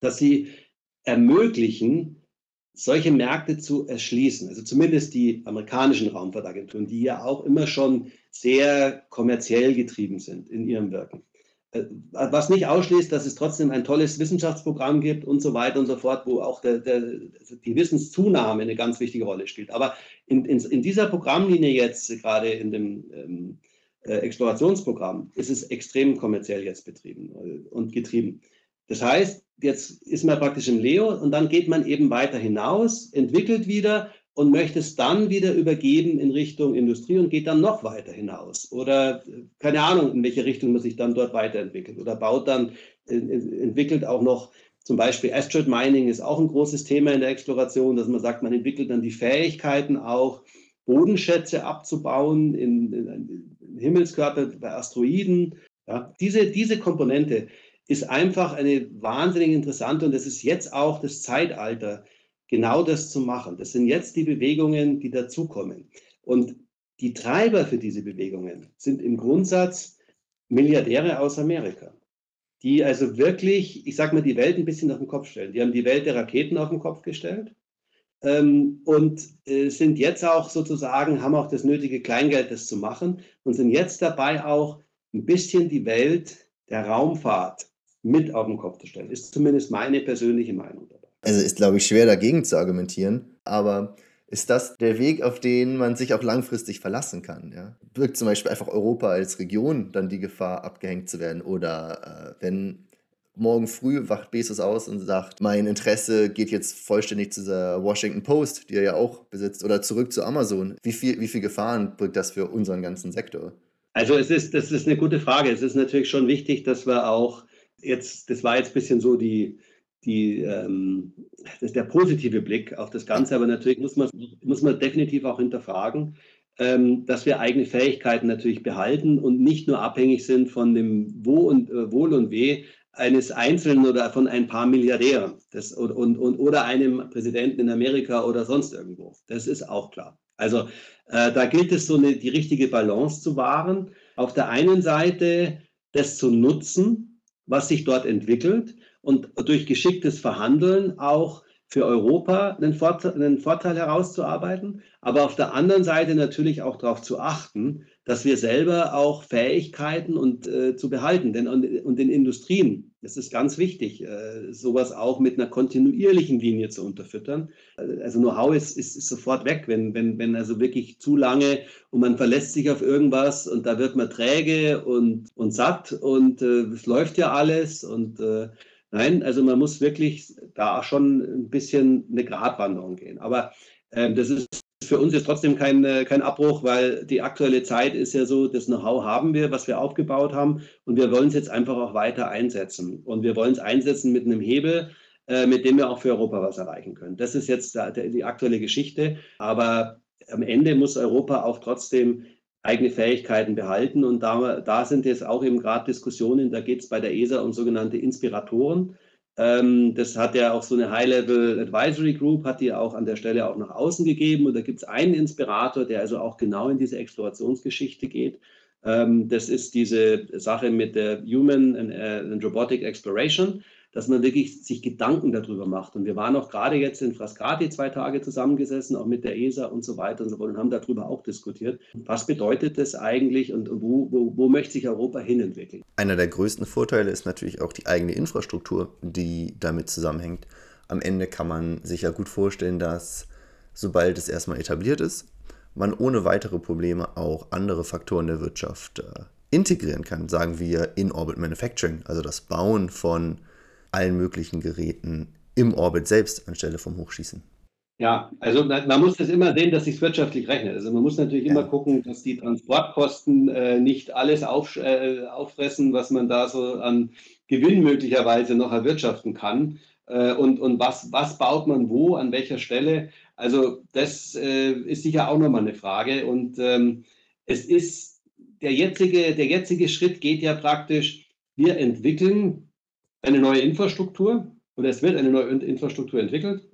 dass sie ermöglichen, solche Märkte zu erschließen. Also zumindest die amerikanischen Raumfahrtagenturen, die ja auch immer schon sehr kommerziell getrieben sind in ihrem Wirken. Äh, was nicht ausschließt, dass es trotzdem ein tolles Wissenschaftsprogramm gibt und so weiter und so fort, wo auch der, der, die Wissenszunahme eine ganz wichtige Rolle spielt. Aber in, in, in dieser Programmlinie jetzt, gerade in dem ähm, äh, Explorationsprogramm, ist es extrem kommerziell jetzt betrieben äh, und getrieben. Das heißt, jetzt ist man praktisch im Leo und dann geht man eben weiter hinaus, entwickelt wieder und möchte es dann wieder übergeben in Richtung Industrie und geht dann noch weiter hinaus. Oder keine Ahnung, in welche Richtung man sich dann dort weiterentwickelt. Oder baut dann, entwickelt auch noch zum Beispiel Asteroid Mining ist auch ein großes Thema in der Exploration, dass man sagt, man entwickelt dann die Fähigkeiten auch, Bodenschätze abzubauen in, in, in Himmelskörper bei Asteroiden. Ja, diese, diese Komponente ist einfach eine wahnsinnig interessante und das ist jetzt auch das Zeitalter, genau das zu machen. Das sind jetzt die Bewegungen, die dazukommen. Und die Treiber für diese Bewegungen sind im Grundsatz Milliardäre aus Amerika, die also wirklich, ich sage mal, die Welt ein bisschen auf den Kopf stellen. Die haben die Welt der Raketen auf den Kopf gestellt ähm, und äh, sind jetzt auch sozusagen, haben auch das nötige Kleingeld, das zu machen und sind jetzt dabei auch ein bisschen die Welt der Raumfahrt mit auf den Kopf zu stellen. Ist zumindest meine persönliche Meinung. Also ist, glaube ich, schwer dagegen zu argumentieren, aber ist das der Weg, auf den man sich auch langfristig verlassen kann? Ja? Birgt zum Beispiel einfach Europa als Region dann die Gefahr, abgehängt zu werden? Oder äh, wenn morgen früh wacht Bezos aus und sagt, mein Interesse geht jetzt vollständig zu der Washington Post, die er ja auch besitzt, oder zurück zu Amazon. Wie viel, wie viel Gefahren birgt das für unseren ganzen Sektor? Also es ist, das ist eine gute Frage. Es ist natürlich schon wichtig, dass wir auch jetzt, das war jetzt ein bisschen so die, die, ähm, das der positive Blick auf das Ganze, aber natürlich muss man, muss man definitiv auch hinterfragen, ähm, dass wir eigene Fähigkeiten natürlich behalten und nicht nur abhängig sind von dem Wo und, äh, Wohl und Weh eines Einzelnen oder von ein paar Milliardären das, und, und, und, oder einem Präsidenten in Amerika oder sonst irgendwo. Das ist auch klar. Also äh, da gilt es so eine, die richtige Balance zu wahren. Auf der einen Seite das zu nutzen, was sich dort entwickelt und durch geschicktes Verhandeln auch für Europa einen Vorteil, einen Vorteil, herauszuarbeiten, aber auf der anderen Seite natürlich auch darauf zu achten, dass wir selber auch Fähigkeiten und äh, zu behalten, denn und, und in Industrien, das ist ganz wichtig, äh, sowas auch mit einer kontinuierlichen Linie zu unterfüttern. Also Know-how ist, ist, ist, sofort weg, wenn, wenn, wenn also wirklich zu lange und man verlässt sich auf irgendwas und da wird man träge und, und satt und äh, es läuft ja alles und äh, Nein, also man muss wirklich da schon ein bisschen eine Gratwanderung gehen. Aber äh, das ist für uns jetzt trotzdem kein, äh, kein Abbruch, weil die aktuelle Zeit ist ja so, das Know-how haben wir, was wir aufgebaut haben und wir wollen es jetzt einfach auch weiter einsetzen. Und wir wollen es einsetzen mit einem Hebel, äh, mit dem wir auch für Europa was erreichen können. Das ist jetzt die aktuelle Geschichte. Aber am Ende muss Europa auch trotzdem eigene Fähigkeiten behalten. Und da, da sind jetzt auch eben gerade Diskussionen, da geht es bei der ESA um sogenannte Inspiratoren. Ähm, das hat ja auch so eine High-Level Advisory Group, hat die auch an der Stelle auch nach außen gegeben. Und da gibt es einen Inspirator, der also auch genau in diese Explorationsgeschichte geht. Ähm, das ist diese Sache mit der Human and, uh, and Robotic Exploration dass man wirklich sich Gedanken darüber macht. Und wir waren auch gerade jetzt in Frascati zwei Tage zusammengesessen, auch mit der ESA und so weiter und so fort und haben darüber auch diskutiert. Was bedeutet das eigentlich und wo, wo, wo möchte sich Europa hinentwickeln? Einer der größten Vorteile ist natürlich auch die eigene Infrastruktur, die damit zusammenhängt. Am Ende kann man sich ja gut vorstellen, dass sobald es erstmal etabliert ist, man ohne weitere Probleme auch andere Faktoren der Wirtschaft äh, integrieren kann, sagen wir In-Orbit Manufacturing, also das Bauen von allen möglichen Geräten im Orbit selbst anstelle vom Hochschießen. Ja, also man muss das immer sehen, dass sich wirtschaftlich rechnet. Also man muss natürlich ja. immer gucken, dass die Transportkosten äh, nicht alles auf, äh, auffressen, was man da so an Gewinn möglicherweise noch erwirtschaften kann. Äh, und und was, was baut man wo, an welcher Stelle? Also das äh, ist sicher auch nochmal eine Frage. Und ähm, es ist der jetzige, der jetzige Schritt geht ja praktisch, wir entwickeln eine neue Infrastruktur, oder es wird eine neue Infrastruktur entwickelt.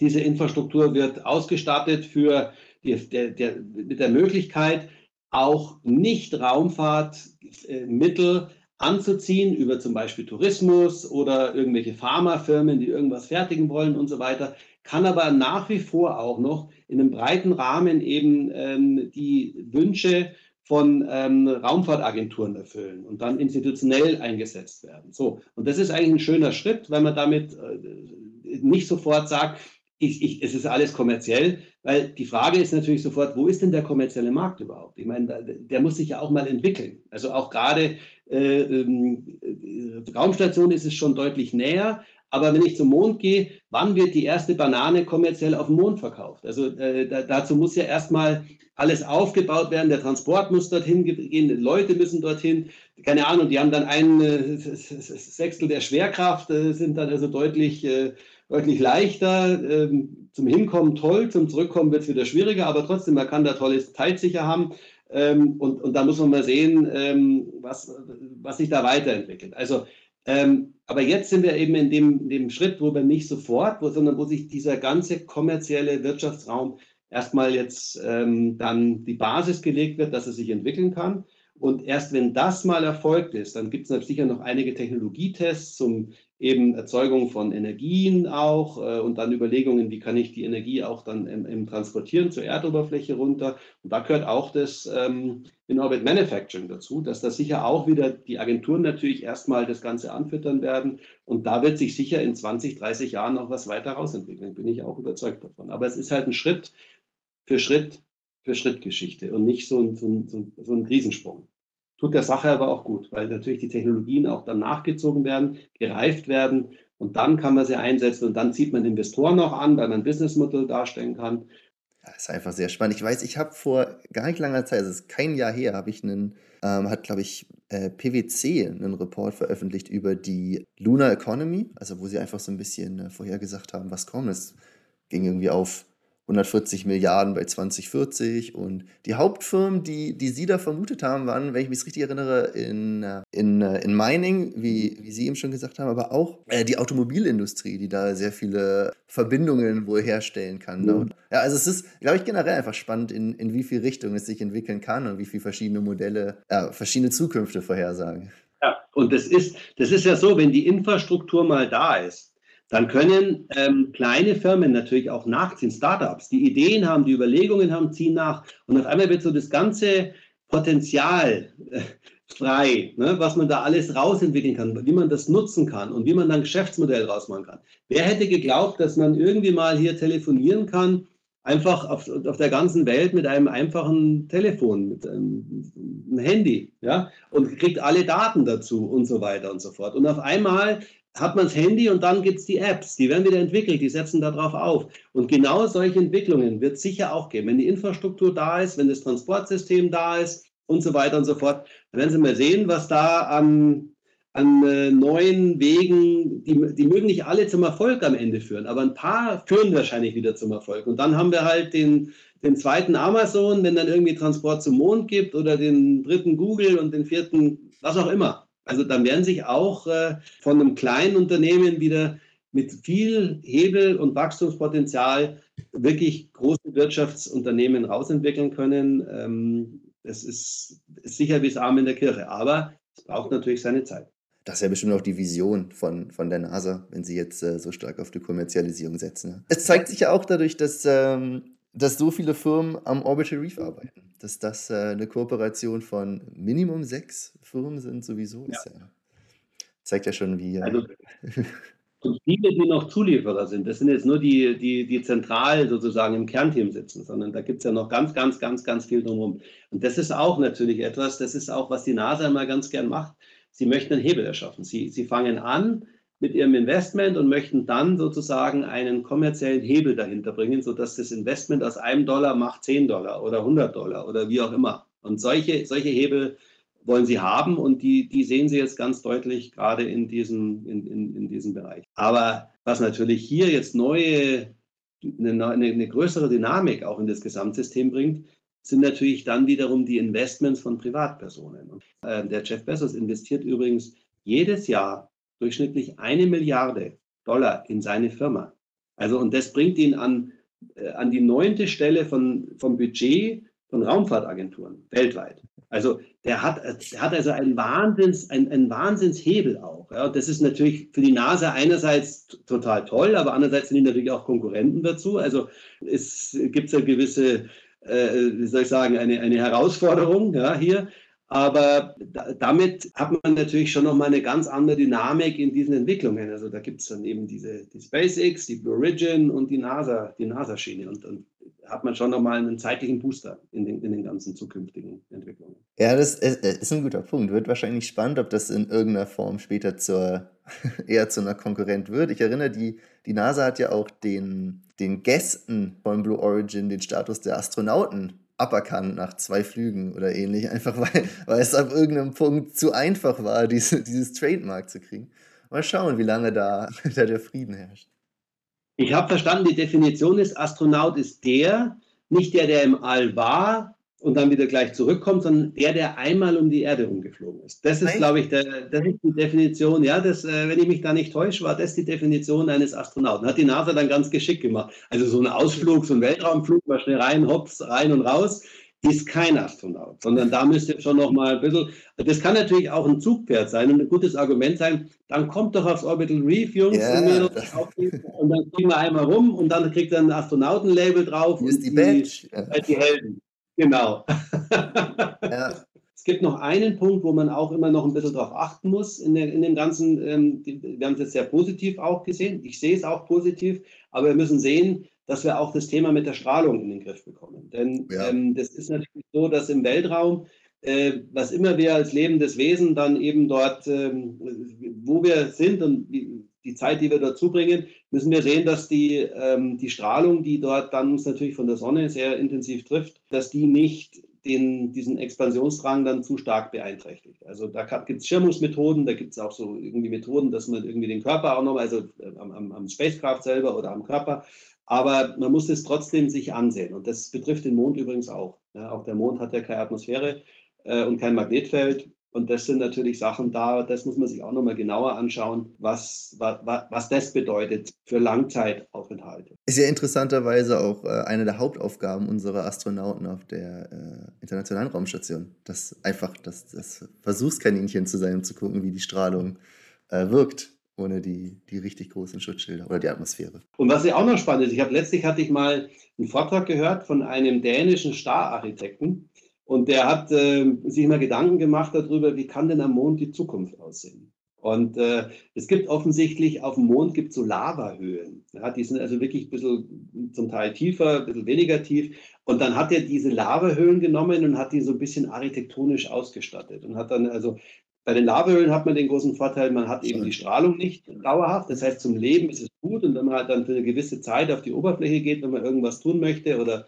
Diese Infrastruktur wird ausgestattet für die, der, der, mit der Möglichkeit, auch Nicht-Raumfahrtmittel anzuziehen über zum Beispiel Tourismus oder irgendwelche Pharmafirmen, die irgendwas fertigen wollen und so weiter, kann aber nach wie vor auch noch in einem breiten Rahmen eben ähm, die Wünsche von ähm, Raumfahrtagenturen erfüllen und dann institutionell eingesetzt werden. So, und das ist eigentlich ein schöner Schritt, weil man damit äh, nicht sofort sagt, ich, ich, es ist alles kommerziell, weil die Frage ist natürlich sofort, wo ist denn der kommerzielle Markt überhaupt? Ich meine, der muss sich ja auch mal entwickeln. Also auch gerade äh, äh, Raumstation ist es schon deutlich näher, aber wenn ich zum Mond gehe, wann wird die erste Banane kommerziell auf dem Mond verkauft? Also äh, da, dazu muss ja erstmal alles aufgebaut werden, der Transport muss dorthin gehen, Leute müssen dorthin, keine Ahnung, die haben dann ein äh, Sechstel der Schwerkraft, äh, sind dann also deutlich, äh, deutlich leichter. Ähm, zum Hinkommen toll, zum Zurückkommen wird es wieder schwieriger, aber trotzdem, man kann da tolles Teilsicher haben. Ähm, und, und da muss man mal sehen, ähm, was, was sich da weiterentwickelt. Also ähm, aber jetzt sind wir eben in dem, in dem Schritt, wo wir nicht sofort, wo, sondern wo sich dieser ganze kommerzielle Wirtschaftsraum erstmal jetzt ähm, dann die Basis gelegt wird, dass er sich entwickeln kann. Und erst wenn das mal erfolgt ist, dann gibt es sicher noch einige Technologietests zum eben Erzeugung von Energien auch äh, und dann Überlegungen, wie kann ich die Energie auch dann im, im Transportieren zur Erdoberfläche runter. Und da gehört auch das ähm, In-Orbit Manufacturing dazu, dass da sicher auch wieder die Agenturen natürlich erstmal das Ganze anfüttern werden. Und da wird sich sicher in 20, 30 Jahren noch was weiter rausentwickeln, bin ich auch überzeugt davon. Aber es ist halt ein Schritt für Schritt für Schritt Geschichte und nicht so ein, so ein, so ein Riesensprung tut der Sache aber auch gut, weil natürlich die Technologien auch dann nachgezogen werden, gereift werden und dann kann man sie einsetzen und dann zieht man Investoren noch an, weil man Businessmodell darstellen kann. Das ist einfach sehr spannend. Ich weiß, ich habe vor gar nicht langer Zeit, es ist kein Jahr her, habe ich einen, ähm, hat glaube ich äh, PwC einen Report veröffentlicht über die Lunar Economy, also wo sie einfach so ein bisschen äh, vorhergesagt haben, was kommt. Es ging irgendwie auf 140 Milliarden bei 2040 und die Hauptfirmen, die, die Sie da vermutet haben, waren, wenn ich mich richtig erinnere, in, äh, in, äh, in Mining, wie, wie Sie eben schon gesagt haben, aber auch äh, die Automobilindustrie, die da sehr viele Verbindungen wohl herstellen kann. Mhm. Ja, also es ist, glaube ich, generell einfach spannend, in, in wie viel Richtung es sich entwickeln kann und wie viele verschiedene Modelle, äh, verschiedene Zukünfte vorhersagen. Ja, und das ist, das ist ja so, wenn die Infrastruktur mal da ist, dann können ähm, kleine Firmen natürlich auch nachziehen, Startups, die Ideen haben, die Überlegungen haben, ziehen nach. Und auf einmal wird so das ganze Potenzial äh, frei, ne, was man da alles rausentwickeln kann, wie man das nutzen kann und wie man dann Geschäftsmodell rausmachen kann. Wer hätte geglaubt, dass man irgendwie mal hier telefonieren kann, einfach auf, auf der ganzen Welt mit einem einfachen Telefon, mit einem, einem Handy, ja, und kriegt alle Daten dazu und so weiter und so fort. Und auf einmal hat man das Handy und dann gibt es die Apps, die werden wieder entwickelt, die setzen darauf auf. Und genau solche Entwicklungen wird es sicher auch geben. Wenn die Infrastruktur da ist, wenn das Transportsystem da ist und so weiter und so fort, dann werden Sie mal sehen, was da an, an äh, neuen Wegen, die, die mögen nicht alle zum Erfolg am Ende führen, aber ein paar führen wahrscheinlich wieder zum Erfolg. Und dann haben wir halt den, den zweiten Amazon, wenn dann irgendwie Transport zum Mond gibt oder den dritten Google und den vierten, was auch immer. Also dann werden sich auch äh, von einem kleinen Unternehmen wieder mit viel Hebel und Wachstumspotenzial wirklich große Wirtschaftsunternehmen rausentwickeln können. Ähm, das ist, ist sicher wie das Arm in der Kirche, aber es braucht natürlich seine Zeit. Das ist ja bestimmt auch die Vision von, von der NASA, wenn sie jetzt äh, so stark auf die Kommerzialisierung setzen. Es zeigt sich ja auch dadurch, dass ähm, dass so viele Firmen am Orbital Reef arbeiten. Dass das äh, eine Kooperation von Minimum sechs Firmen sind, sowieso. Ja. Ja, zeigt ja schon, wie. Äh, also, und viele, die noch Zulieferer sind, das sind jetzt nur die, die, die zentral sozusagen im Kernteam sitzen, sondern da gibt es ja noch ganz, ganz, ganz, ganz viel drumherum. Und das ist auch natürlich etwas, das ist auch, was die NASA immer ganz gern macht. Sie möchten einen Hebel erschaffen. Sie, sie fangen an, mit ihrem Investment und möchten dann sozusagen einen kommerziellen Hebel dahinter bringen, sodass das Investment aus einem Dollar macht 10 Dollar oder 100 Dollar oder wie auch immer. Und solche, solche Hebel wollen sie haben und die, die sehen sie jetzt ganz deutlich gerade in diesem, in, in, in diesem Bereich. Aber was natürlich hier jetzt neue, eine, eine größere Dynamik auch in das Gesamtsystem bringt, sind natürlich dann wiederum die Investments von Privatpersonen. Äh, der Jeff Bezos investiert übrigens jedes Jahr durchschnittlich eine Milliarde Dollar in seine Firma. Also, und das bringt ihn an, äh, an die neunte Stelle von, vom Budget von Raumfahrtagenturen weltweit. Also der hat, der hat also einen, Wahnsinns, einen, einen Wahnsinnshebel auch. Ja. Das ist natürlich für die NASA einerseits total toll, aber andererseits sind die natürlich auch Konkurrenten dazu. Also es gibt ja gewisse, äh, wie soll ich sagen, eine, eine Herausforderung ja, hier. Aber da, damit hat man natürlich schon nochmal eine ganz andere Dynamik in diesen Entwicklungen. Also da gibt es dann eben diese die SpaceX, die Blue Origin und die NASA, die NASA-Schiene. Und, und hat man schon nochmal einen zeitlichen Booster in den, in den ganzen zukünftigen Entwicklungen. Ja, das ist ein guter Punkt. Wird wahrscheinlich spannend, ob das in irgendeiner Form später zur, eher zu einer Konkurrent wird. Ich erinnere, die, die NASA hat ja auch den, den Gästen von Blue Origin den Status der Astronauten aberkannt nach zwei Flügen oder ähnlich, einfach weil, weil es ab irgendeinem Punkt zu einfach war, diese, dieses Trademark zu kriegen. Mal schauen, wie lange da, da der Frieden herrscht. Ich habe verstanden, die Definition ist, Astronaut ist der, nicht der, der im All war und dann wieder gleich zurückkommt, sondern der, der einmal um die Erde rumgeflogen ist. Das ist, glaube ich, der, das ist die Definition, ja, das, äh, wenn ich mich da nicht täusche, war das die Definition eines Astronauten. Hat die NASA dann ganz geschickt gemacht. Also so ein Ausflug, so ein Weltraumflug, mal schnell rein, hops, rein und raus ist kein Astronaut, sondern da müsste schon noch mal ein bisschen, das kann natürlich auch ein Zugpferd sein und ein gutes Argument sein, dann kommt doch aufs Orbital Reef, Jungs yeah. und dann kriegen wir einmal rum und dann kriegt er ein Astronautenlabel drauf Hier und ist die. Die, die Helden. Genau. Ja. Es gibt noch einen Punkt, wo man auch immer noch ein bisschen darauf achten muss in, der, in dem Ganzen. Ähm, wir haben es jetzt sehr positiv auch gesehen. Ich sehe es auch positiv, aber wir müssen sehen, dass wir auch das Thema mit der Strahlung in den Griff bekommen. Denn ja. ähm, das ist natürlich so, dass im Weltraum, äh, was immer wir als lebendes Wesen dann eben dort, ähm, wo wir sind und die, die, Zeit, die wir dort zubringen, müssen wir sehen, dass die, ähm, die Strahlung, die dort dann uns natürlich von der Sonne sehr intensiv trifft, dass die nicht den, diesen Expansionsdrang dann zu stark beeinträchtigt. Also da gibt es Schirmungsmethoden, da gibt es auch so irgendwie Methoden, dass man irgendwie den Körper auch nochmal, also äh, am, am, am Spacecraft selber oder am Körper aber man muss es trotzdem sich ansehen. Und das betrifft den Mond übrigens auch. Ja, auch der Mond hat ja keine Atmosphäre äh, und kein Magnetfeld. Und das sind natürlich Sachen da, das muss man sich auch nochmal genauer anschauen, was, was, was das bedeutet für Langzeitaufenthalte. Ist ja interessanterweise auch äh, eine der Hauptaufgaben unserer Astronauten auf der äh, Internationalen Raumstation. Das einfach das, das Versuchskaninchen zu sein, um zu gucken, wie die Strahlung äh, wirkt ohne die, die richtig großen Schutzschilder oder die Atmosphäre. Und was ja auch noch spannend ist, ich habe letztlich hatte ich mal einen Vortrag gehört von einem dänischen Stararchitekten und der hat äh, sich mal Gedanken gemacht darüber, wie kann denn am Mond die Zukunft aussehen? Und äh, es gibt offensichtlich auf dem Mond gibt so Lavahöhen. Ja, die sind also wirklich ein bisschen zum Teil tiefer, ein bisschen weniger tief. Und dann hat er diese Lavahöhen genommen und hat die so ein bisschen architektonisch ausgestattet und hat dann also bei den Lavahöhlen hat man den großen Vorteil, man hat eben die Strahlung nicht dauerhaft. Das heißt, zum Leben ist es gut und wenn man halt dann für eine gewisse Zeit auf die Oberfläche geht, wenn man irgendwas tun möchte oder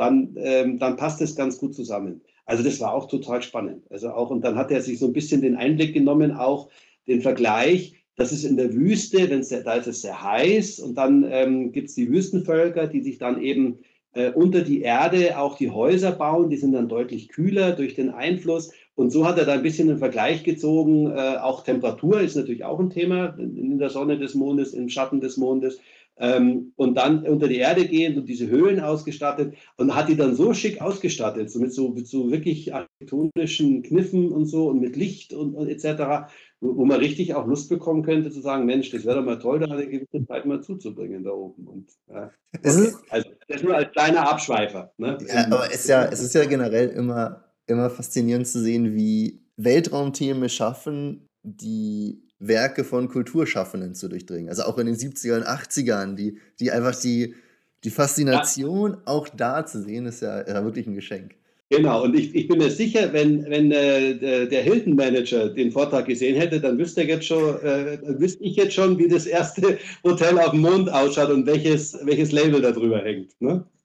dann, ähm, dann passt es ganz gut zusammen. Also das war auch total spannend. Also auch, und dann hat er sich so ein bisschen den Einblick genommen, auch den Vergleich, das ist in der Wüste, wenn's, da ist es sehr heiß und dann ähm, gibt es die Wüstenvölker, die sich dann eben äh, unter die Erde auch die Häuser bauen, die sind dann deutlich kühler durch den Einfluss. Und so hat er da ein bisschen einen Vergleich gezogen. Äh, auch Temperatur ist natürlich auch ein Thema in der Sonne des Mondes, im Schatten des Mondes. Ähm, und dann unter die Erde gehend und diese Höhlen ausgestattet und hat die dann so schick ausgestattet, so mit so, mit so wirklich architektonischen Kniffen und so und mit Licht und, und etc., wo, wo, man richtig auch Lust bekommen könnte zu sagen, Mensch, das wäre doch mal toll, da eine gewisse Zeit mal zuzubringen da oben. Und, ja. okay. Also das nur als kleiner Abschweifer. Ne? Ja, aber es ist ja, es ist ja generell immer immer faszinierend zu sehen, wie Weltraumthemen schaffen, die Werke von Kulturschaffenden zu durchdringen. Also auch in den 70er und 80ern, die, die einfach die, die Faszination ja. auch da zu sehen, ist ja, ja wirklich ein Geschenk. Genau, und ich, ich bin mir sicher, wenn, wenn äh, der Hilton Manager den Vortrag gesehen hätte, dann wüsste, jetzt schon, äh, wüsste ich jetzt schon, wie das erste Hotel auf dem Mond ausschaut und welches, welches Label da drüber hängt. Ne?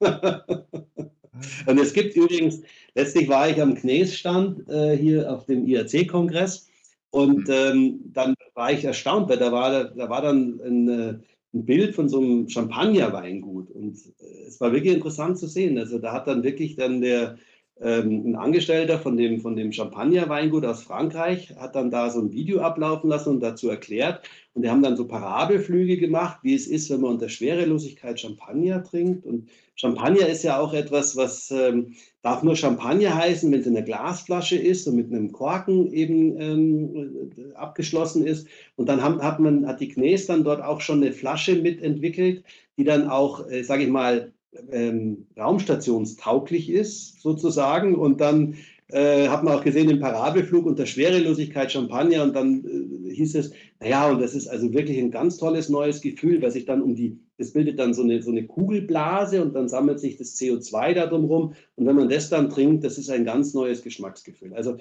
und es gibt übrigens, letztlich war ich am Knes-Stand äh, hier auf dem IAC-Kongress und mhm. ähm, dann war ich erstaunt, weil da war, da war dann ein, äh, ein Bild von so einem Champagner-Weingut und äh, es war wirklich interessant zu sehen. Also da hat dann wirklich dann der, ähm, ein Angestellter von dem, von dem Champagner-Weingut aus Frankreich hat dann da so ein Video ablaufen lassen und dazu erklärt. Und die haben dann so Parabelflüge gemacht, wie es ist, wenn man unter Schwerelosigkeit Champagner trinkt. Und Champagner ist ja auch etwas, was ähm, darf nur Champagner heißen, wenn es in einer Glasflasche ist und mit einem Korken eben ähm, abgeschlossen ist. Und dann haben, hat man, hat die Knes dann dort auch schon eine Flasche mitentwickelt, die dann auch, äh, sage ich mal, ähm, raumstationstauglich ist, sozusagen. Und dann äh, hat man auch gesehen im Parabelflug unter Schwerelosigkeit Champagner und dann äh, hieß es, naja, und das ist also wirklich ein ganz tolles neues Gefühl, weil sich dann um die, das bildet dann so eine, so eine Kugelblase und dann sammelt sich das CO2 da drumherum und wenn man das dann trinkt, das ist ein ganz neues Geschmacksgefühl. Also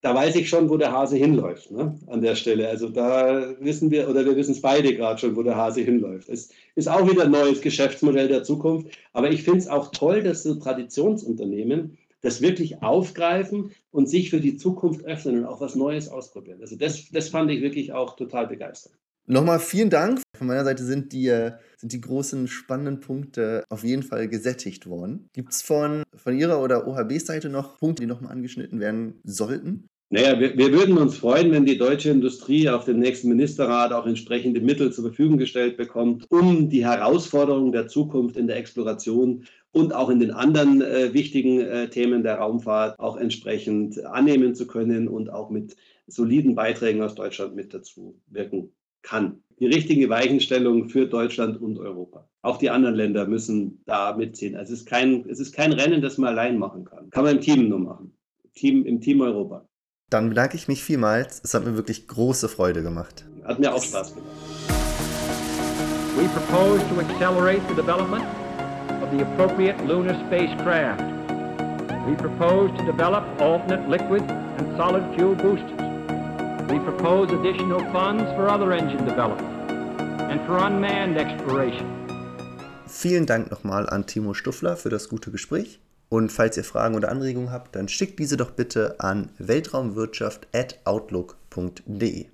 da weiß ich schon, wo der Hase hinläuft, ne? an der Stelle. Also da wissen wir, oder wir wissen es beide gerade schon, wo der Hase hinläuft. Es ist auch wieder ein neues Geschäftsmodell der Zukunft. Aber ich finde es auch toll, dass so Traditionsunternehmen das wirklich aufgreifen und sich für die Zukunft öffnen und auch was Neues ausprobieren. Also das, das fand ich wirklich auch total begeisternd. Nochmal vielen Dank. Von meiner Seite sind die, äh, sind die großen spannenden Punkte auf jeden Fall gesättigt worden. Gibt es von, von Ihrer oder OHB-Seite noch Punkte, die nochmal angeschnitten werden sollten? Naja, wir, wir, würden uns freuen, wenn die deutsche Industrie auf dem nächsten Ministerrat auch entsprechende Mittel zur Verfügung gestellt bekommt, um die Herausforderungen der Zukunft in der Exploration und auch in den anderen äh, wichtigen äh, Themen der Raumfahrt auch entsprechend annehmen zu können und auch mit soliden Beiträgen aus Deutschland mit dazu wirken kann. Die richtige Weichenstellung für Deutschland und Europa. Auch die anderen Länder müssen da mitziehen. Also es ist kein, es ist kein Rennen, das man allein machen kann. Kann man im Team nur machen. Team, Im Team Europa. Dann bedanke ich mich vielmals. Es hat mir wirklich große Freude gemacht. Hat mir auch Spaß gemacht. We propose to accelerate the development of the appropriate lunar spacecraft. We propose to develop alternate liquid and solid fuel boosters. We propose additional funds for other engine development and for unmanned exploration. Vielen Dank nochmal an Timo Stuffler für das gute Gespräch. Und falls ihr Fragen oder Anregungen habt, dann schickt diese doch bitte an weltraumwirtschaft.outlook.de.